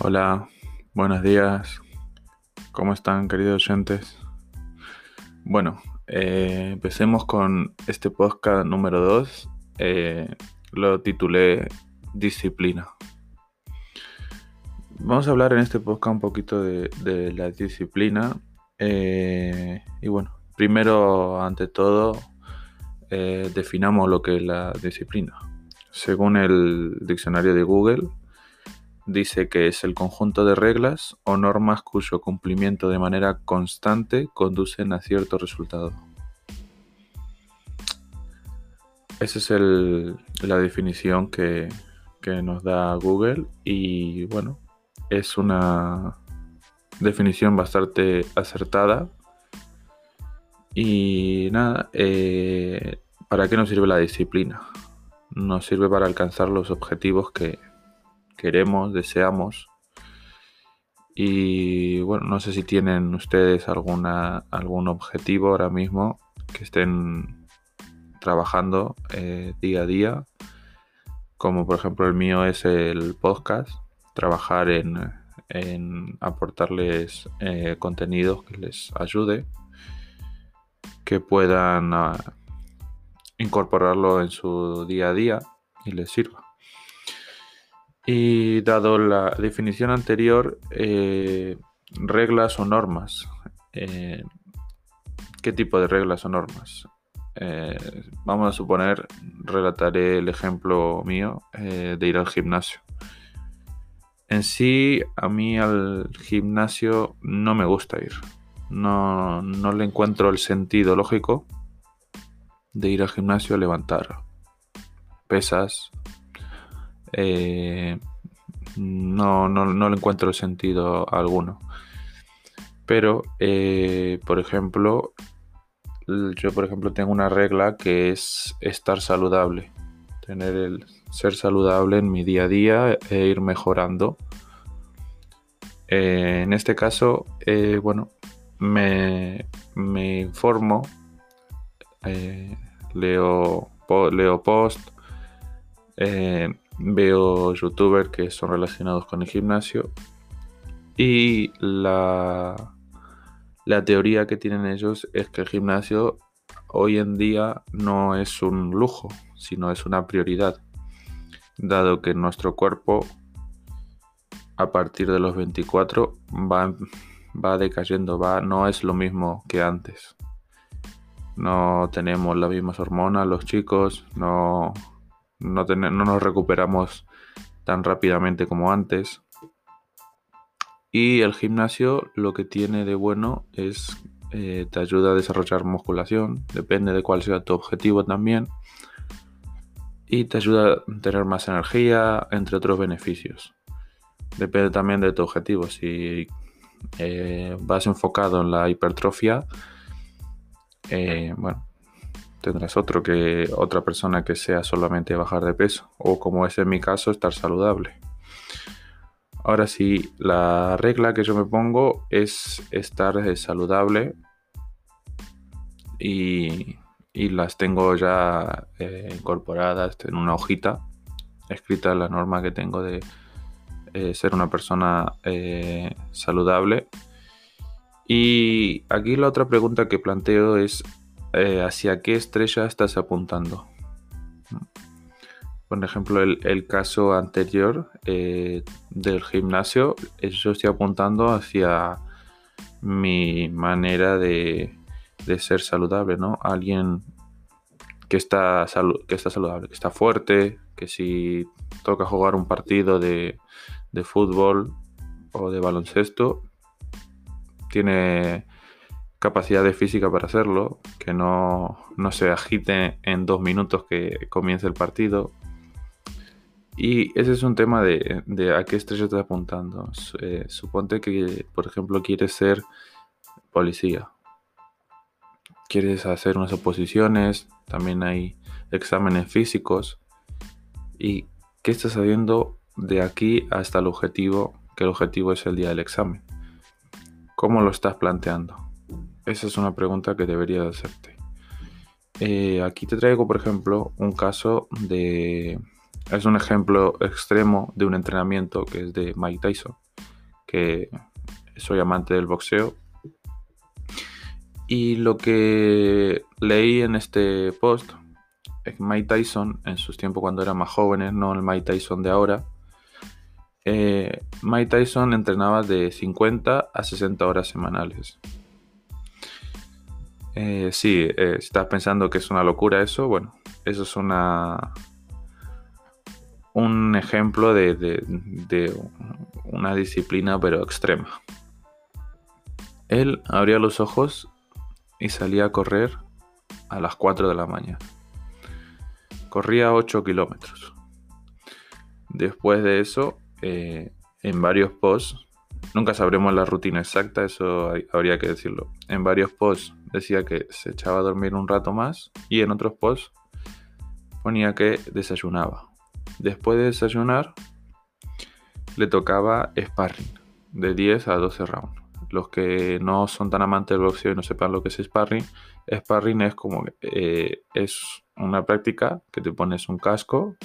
Hola, buenos días. ¿Cómo están, queridos oyentes? Bueno, eh, empecemos con este podcast número 2. Eh, lo titulé Disciplina. Vamos a hablar en este podcast un poquito de, la disciplina. Eh, y bueno, primero, ante todo, definamos lo que es la disciplina. Según el diccionario de Google, dice que es el conjunto de reglas o normas cuyo cumplimiento de manera constante conducen a cierto resultado. Esa es la definición que, que nos da Google y bueno, es una definición bastante acertada. Y nada, eh, ¿para qué nos sirve la disciplina? Nos sirve para alcanzar los objetivos que, queremos, deseamos. Y bueno, no sé si tienen ustedes alguna, algún objetivo ahora mismo que estén trabajando eh, día a día. Como por ejemplo el mío es el podcast. Trabajar en, en aportarles eh, contenidos que les ayude. Que puedan ah, incorporarlo en su día a día y les sirva. Y dado la definición anterior, eh, reglas o normas. Eh, ¿Qué tipo de reglas o normas? Eh, vamos a suponer, relataré el ejemplo mío de ir al gimnasio. En sí, a mí al gimnasio no me gusta ir. No, no le encuentro el sentido lógico de ir al gimnasio a levantar pesas, eh, no, no, no, le encuentro sentido alguno. Pero, eh, por ejemplo, yo por ejemplo tengo una regla que es estar saludable. Tener el ser saludable en mi día a día e ir mejorando. Eh, en este caso, bueno, me, me informo, leo, leo post, veo youtubers que son relacionados con el gimnasio y la, la teoría que tienen ellos es que el gimnasio hoy en día no es un lujo, sino es una prioridad, dado que nuestro cuerpo a partir de los 24 va, va decayendo, va, no es lo mismo que antes. No tenemos las mismas hormonas los chicos, no, no, nos recuperamos tan rápidamente como antes. Y el gimnasio lo que tiene de bueno es eh, te ayuda a desarrollar musculación, depende de cuál sea tu objetivo también. Y te ayuda a tener más energía, entre otros beneficios. Depende también de tu objetivo. Si eh, vas enfocado en la hipertrofia, eh, bueno, tendrás otro que otra persona que sea solamente bajar de peso o como es en mi caso estar saludable. Ahora sí, la regla que yo me pongo es estar eh, saludable y, las tengo ya eh, incorporadas en una hojita escrita la norma que tengo de eh, ser una persona saludable. Y aquí la otra pregunta que planteo es eh, hacia qué estrella estás apuntando. Por ejemplo, el, caso anterior eh, del gimnasio, eh, yo estoy apuntando hacia mi manera de, ser saludable, ¿no? Alguien que está, que está saludable, que está fuerte, que si toca jugar un partido de, de fútbol o de baloncesto, tiene capacidad de física para hacerlo, que no, se agite en dos minutos que comience el partido. Y ese es un tema de, a qué estrella estás apuntando. Eh, suponte que, por ejemplo, quieres ser policía. Quieres hacer unas oposiciones, también hay exámenes físicos. ¿Y qué estás haciendo de aquí hasta el objetivo? Que el objetivo es el día del examen. ¿Cómo lo estás planteando? Esa es una pregunta que debería hacerte. Eh, aquí te traigo, por ejemplo, un caso de... Es un ejemplo extremo de un entrenamiento que es de Mike Tyson. que soy amante del boxeo. Y lo que leí en este post es que Mike Tyson, en sus tiempos cuando era más jóvenes, no el Mike Tyson de ahora, eh, Mike Tyson entrenaba de 50 a 60 horas semanales. Eh, sí, eh, si estás pensando que es una locura eso, bueno, eso es una un ejemplo de, una disciplina pero extrema. Él abría los ojos y salía a correr a las 4 de la mañana. Corría 8 kilómetros. Después de eso, eh, en varios posts, nunca sabremos la rutina exacta, eso habría que decirlo. En varios posts decía que se echaba a dormir un rato más y en otros posts ponía que desayunaba. Después de desayunar, le tocaba sparring de 10 a 12 rounds. Los que no son tan amantes del boxeo y no sepan lo que es sparring, sparring es como eh, es una práctica que te pones un casco,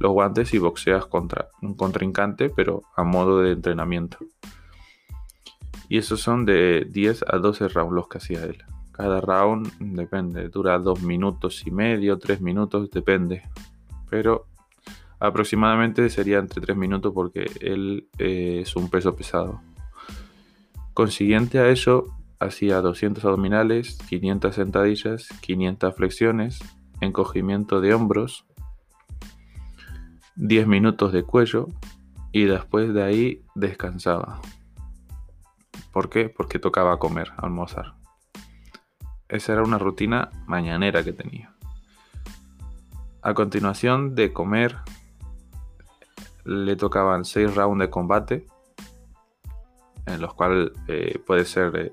los guantes y boxeas contra un contrincante, pero a modo de entrenamiento. Y esos son de 10 a 12 rounds los que hacía él. Cada round depende, dura 2 minutos y medio, 3 minutos, depende. Pero aproximadamente sería entre 3 minutos porque él eh, es un peso pesado. Consiguiente a eso, hacía 200 abdominales, 500 sentadillas, 500 flexiones, encogimiento de hombros, 10 minutos de cuello y después de ahí descansaba. ¿Por qué? Porque tocaba comer, almorzar. Esa era una rutina mañanera que tenía. A continuación de comer, le tocaban 6 rounds de combate, en los cuales eh, puede ser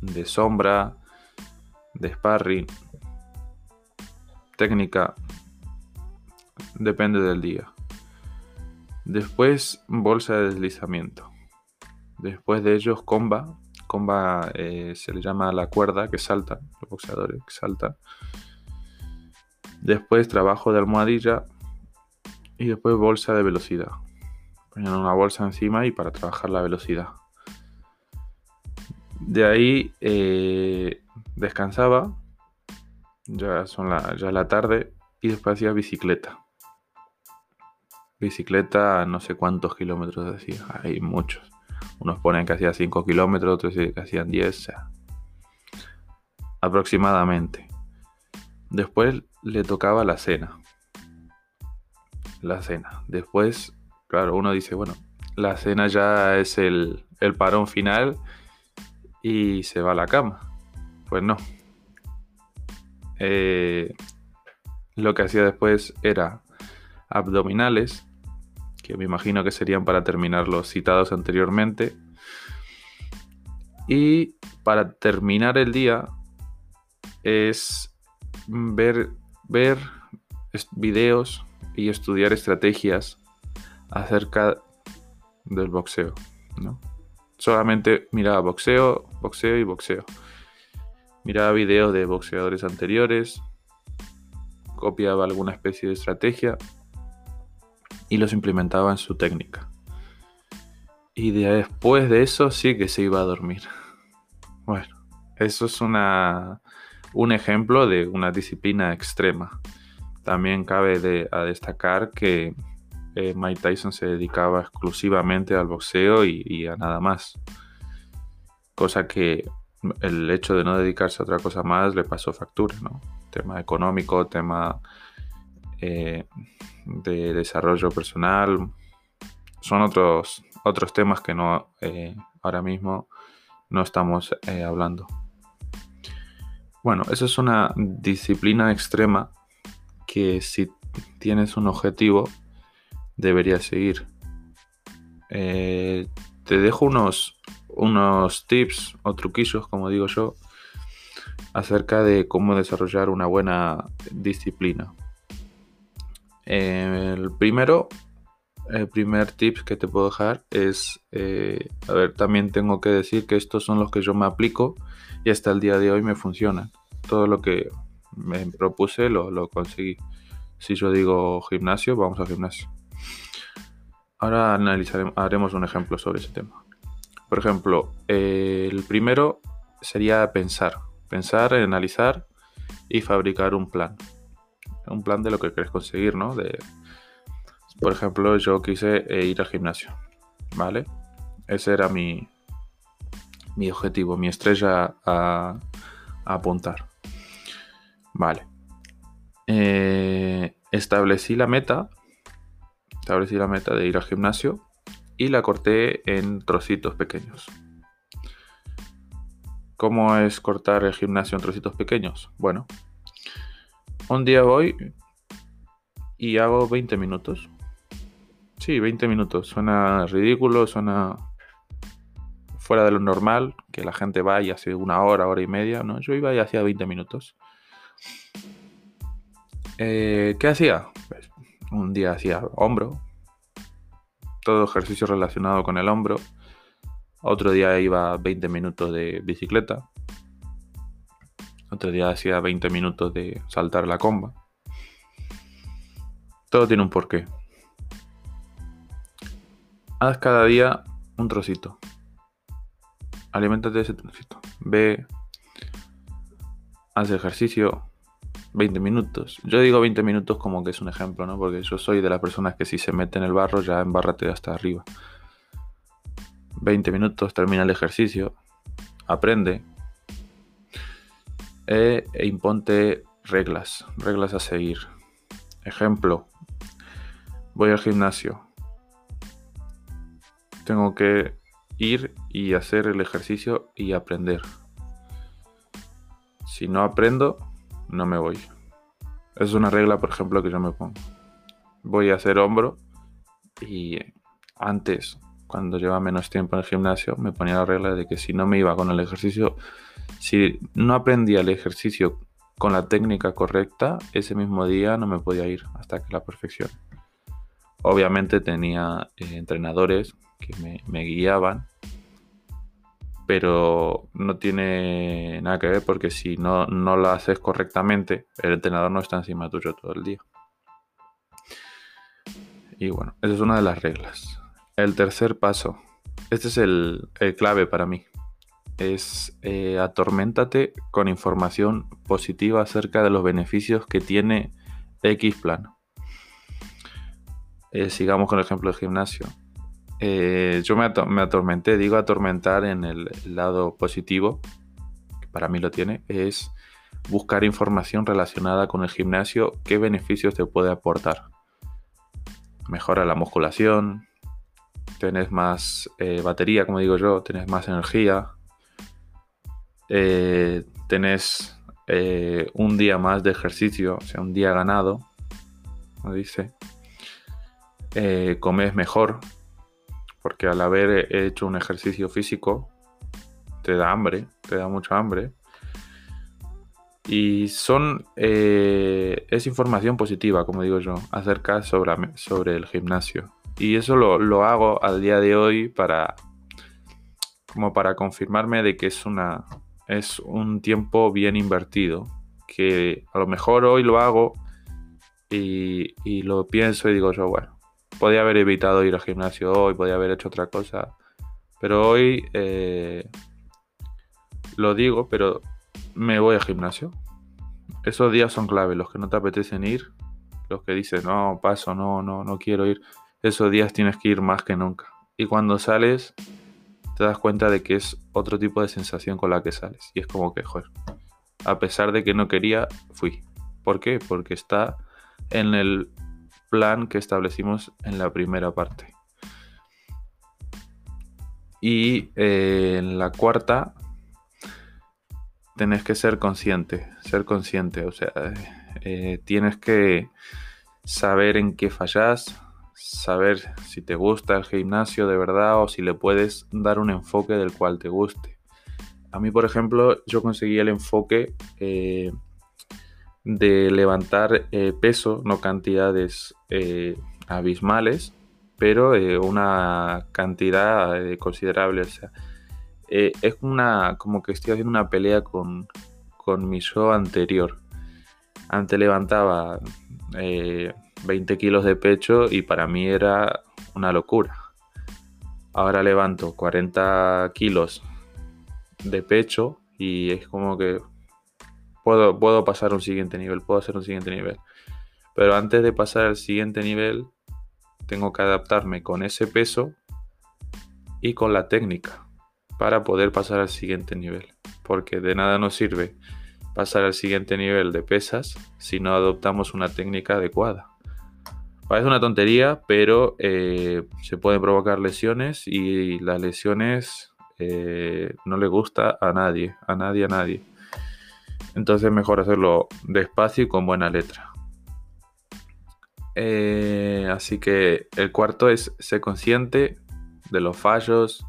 de, sombra, de sparring, técnica, depende del día. Después bolsa de deslizamiento. Después de ellos comba. Comba eh, se le llama la cuerda que salta, los boxeadores que saltan. Después trabajo de almohadilla y después bolsa de velocidad. Ponían una bolsa encima y para trabajar la velocidad. De ahí eh, descansaba, ya son la, ya la tarde, y después hacía bicicleta. Bicicleta, no sé cuántos kilómetros hacía, hay muchos. Unos ponen que hacía 5 kilómetros, otros que hacían 10, aproximadamente. Después le tocaba la cena. La cena. Después, claro, uno dice, bueno, la cena ya es el, el parón final y se va a la cama. Pues no. Eh, lo que hacía después era abdominales, que me imagino que serían para terminar los citados anteriormente. Y para terminar el día es ver, videos y estudiar estrategias acerca del boxeo. ¿no? solamente miraba boxeo, boxeo y boxeo. Miraba videos de boxeadores anteriores, copiaba alguna especie de estrategia y los implementaba en su técnica. Y después de eso sí que se iba a dormir. Bueno, eso es una, un ejemplo de una disciplina extrema. También cabe destacar que eh, Mike Tyson se dedicaba exclusivamente al boxeo y, a nada más. Cosa que el hecho de no dedicarse a otra cosa más le pasó factura, ¿no? Tema económico, tema eh, de desarrollo personal. Son otros, otros temas que no eh, ahora mismo no estamos hablando. Bueno, eso es una disciplina extrema que si tienes un objetivo deberías seguir. Eh, te dejo unos, unos tips o truquillos, como digo yo, acerca de cómo desarrollar una buena disciplina. El primero, el primer tip que te puedo dejar es, eh, a ver, también tengo que decir que estos son los que yo me aplico y hasta el día de hoy me funcionan. Todo lo que me propuse lo, lo conseguí. Si yo digo gimnasio, vamos al gimnasio. Ahora analizaremos, haremos un ejemplo sobre ese tema. Por ejemplo, eh, el primero sería pensar, pensar, analizar y fabricar un plan. Un plan de lo que quieres conseguir, ¿no? De, por ejemplo, yo quise eh, ir al gimnasio, ¿vale? Ese era mi, mi objetivo, mi estrella a, apuntar. Vale. Eh, establecí la meta. Establecí la meta de ir al gimnasio y la corté en trocitos pequeños. ¿Cómo es cortar el gimnasio en trocitos pequeños? Bueno, un día voy y hago 20 minutos. Sí, 20 minutos. Suena ridículo, suena fuera de lo normal, que la gente va y hace una hora, hora y media. No, yo iba y hacía 20 minutos. Eh, ¿Qué hacía? Pues, un día hacía hombro, todo ejercicio relacionado con el hombro. Otro día iba 20 minutos de bicicleta. Otro día hacía 20 minutos de saltar la comba. Todo tiene un porqué. Haz cada día un trocito. Aliméntate de ese trocito. Ve, haz ejercicio 20 minutos. Yo digo 20 minutos como que es un ejemplo, ¿no? Porque yo soy de las personas que si se mete en el barro ya embárrate hasta arriba. 20 minutos, termina el ejercicio, aprende e, e imponte reglas, reglas a seguir. Ejemplo, voy al gimnasio. Tengo que ir y hacer el ejercicio y aprender. Si no aprendo, no me voy. Es una regla, por ejemplo, que yo me pongo. Voy a hacer hombro y antes, cuando llevaba menos tiempo en el gimnasio, me ponía la regla de que si no me iba con el ejercicio, si no aprendía el ejercicio con la técnica correcta, ese mismo día no me podía ir hasta que la perfección. Obviamente tenía eh, entrenadores que me, me guiaban pero no tiene nada que ver porque si no, no lo haces correctamente, el entrenador no está encima tuyo todo el día. Y bueno, esa es una de las reglas. El tercer paso, este es el, clave para mí, es eh, con información positiva acerca de los beneficios que tiene X plan. Eh, sigamos con el ejemplo del gimnasio. Eh, yo me, atormenté, digo atormentar en el lado positivo, que para mí lo tiene, es buscar información relacionada con el gimnasio, qué beneficios te puede aportar. Mejora la musculación, tenés más eh, batería, como digo yo, tenés más energía, eh, tenés un día más de ejercicio, o sea, un día ganado, como dice, comes mejor, porque al haber hecho un ejercicio físico te da hambre, te da mucha hambre. Y son, eh, es información positiva, como digo yo, acerca sobre, sobre el gimnasio. Y eso lo, hago al día de hoy para, como para confirmarme de que es, una, es un tiempo bien invertido. Que a lo mejor hoy lo hago y, y lo pienso y digo yo, bueno, podía haber evitado ir al gimnasio hoy, podía haber hecho otra cosa. Pero hoy eh, lo digo, pero me voy al gimnasio. Esos días son clave, los que no te apetecen ir, los que dices, no, paso, no, no, no quiero ir. Esos días tienes que ir más que nunca. Y cuando sales, te das cuenta de que es otro tipo de sensación con la que sales. Y es como que, joder, a pesar de que no quería, fui. ¿Por qué? Porque está en el plan que establecimos en la primera parte. Y eh, en la cuarta, tenés que ser consciente, ser consciente, o sea, eh, tienes que saber en qué fallas, saber si te gusta el gimnasio de verdad o si le puedes dar un enfoque del cual te guste. A mí, por ejemplo, yo conseguí el enfoque eh, de levantar eh, peso, no cantidades eh, abismales, pero una cantidad considerable. O sea, es una como que estoy haciendo una pelea con, con mi yo anterior. Antes levantaba 20 kilos de pecho y para mí era una locura. Ahora levanto 40 kilos de pecho y es como que puedo, puedo pasar a un siguiente nivel, puedo hacer un siguiente nivel. Pero antes de pasar al siguiente nivel, tengo que adaptarme con ese peso y con la técnica para poder pasar al siguiente nivel. Porque de nada nos sirve pasar al siguiente nivel de pesas si no adoptamos una técnica adecuada. Parece una tontería, pero eh, se pueden provocar lesiones y las lesiones eh, no le gusta a nadie, a nadie, a nadie. Entonces mejor hacerlo despacio y con buena letra. Eh, así que el cuarto es ser consciente de los fallos,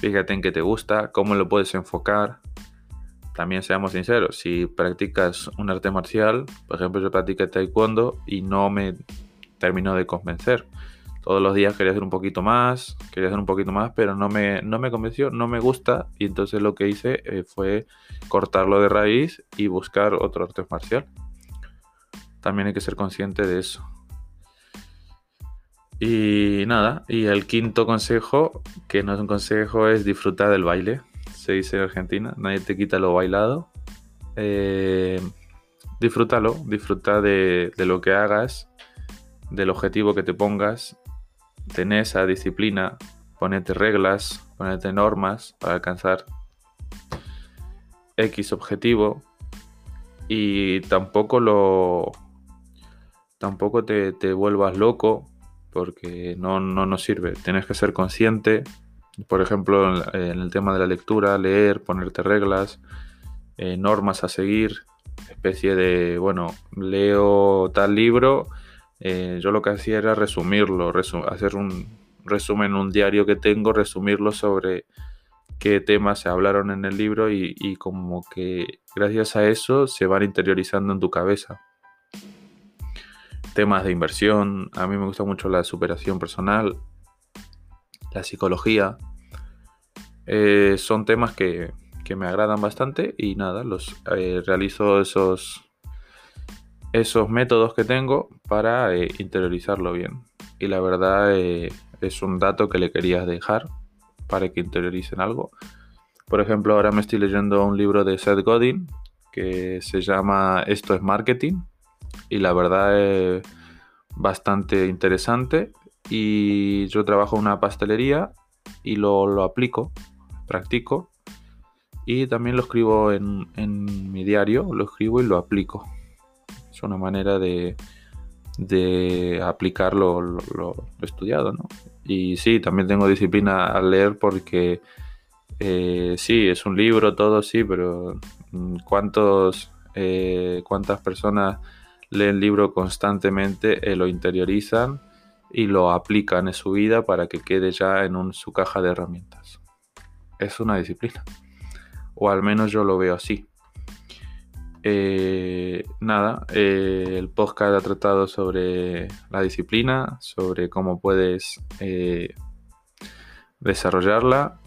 fíjate en qué te gusta, cómo lo puedes enfocar. También seamos sinceros, si practicas un arte marcial, por ejemplo yo practico taekwondo y no me terminó de convencer. Todos los días quería hacer un poquito más, quería hacer un poquito más, pero no me, no me convenció, no me gusta. Y entonces lo que hice eh, fue cortarlo de raíz y buscar otro arte marcial. También hay que ser consciente de eso. Y nada, y el quinto consejo, que no es un consejo, es disfrutar del baile. Se dice en Argentina, nadie te quita lo bailado. Eh, disfrútalo, disfruta de, de, lo que hagas, del objetivo que te pongas, ten esa disciplina, ponete reglas, ponete normas para alcanzar X objetivo y tampoco lo tampoco te, te vuelvas loco porque no, no, nos sirve. Tienes que ser consciente, por ejemplo, en, el tema de la lectura, leer, ponerte reglas, eh, normas a seguir, especie de, bueno, leo tal libro eh, yo lo que hacía era resumirlo, hacer un resumen, un diario que tengo, resumirlo sobre qué temas se hablaron en el libro y, como que gracias a eso se van interiorizando en tu cabeza. Temas de inversión, a mí me gusta mucho la superación personal, la psicología. Eh, son temas que, me agradan bastante y nada, los eh, realizo esos esos métodos que tengo para eh, interiorizarlo bien. Y la verdad eh, es un dato que le quería dejar para que interioricen algo. Por ejemplo, ahora me estoy leyendo un libro de Seth Godin que se llama Esto es Marketing. Y la verdad es bastante interesante. Y yo trabajo en una pastelería y lo, lo aplico, practico. Y también lo escribo en, en mi diario, lo escribo y lo aplico una manera de, de aplicar lo, estudiado, ¿no? Y sí, también tengo disciplina al leer porque eh, sí, es un libro, todo sí, pero mm, ¿cuántos, eh, ¿cuántas personas leen libro constantemente, eh, lo interiorizan y lo aplican en su vida para que quede ya en su caja de herramientas? Es una disciplina. O al menos yo lo veo así. Eh, nada, eh, el podcast ha tratado sobre la disciplina, sobre cómo puedes eh, desarrollarla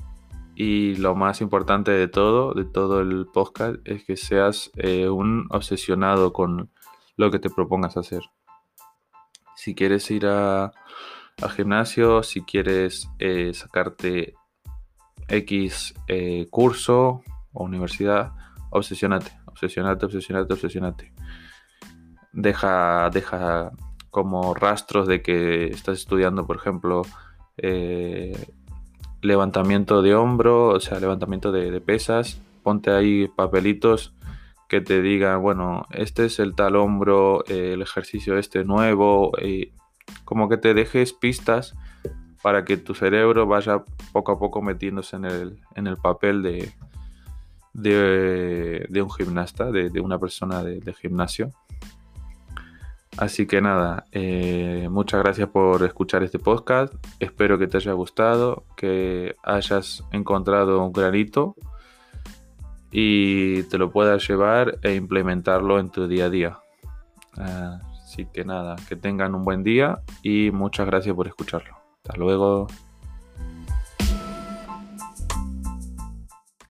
y lo más importante de todo, de todo el podcast, es que seas un obsesionado con lo que te propongas hacer. Si quieres ir a, al gimnasio, si quieres sacarte X curso o universidad, obsesionate obsesionate, obsesionate, obsesionate. Deja, deja como rastros de que estás estudiando, por ejemplo, eh, levantamiento de hombro, o sea, levantamiento de, pesas. Ponte ahí papelitos que te digan, bueno, este es el tal hombro, el ejercicio este nuevo, como que te dejes pistas para que tu cerebro vaya poco a poco metiéndose en el, en el papel de, de, un gimnasta, de, una persona de, gimnasio. Así que nada, eh, muchas gracias por escuchar este podcast. Espero que te haya gustado, que hayas encontrado un granito y te lo puedas llevar e implementarlo en tu día a día. Así que nada, que tengan un buen día y muchas gracias por escucharlo. Hasta luego.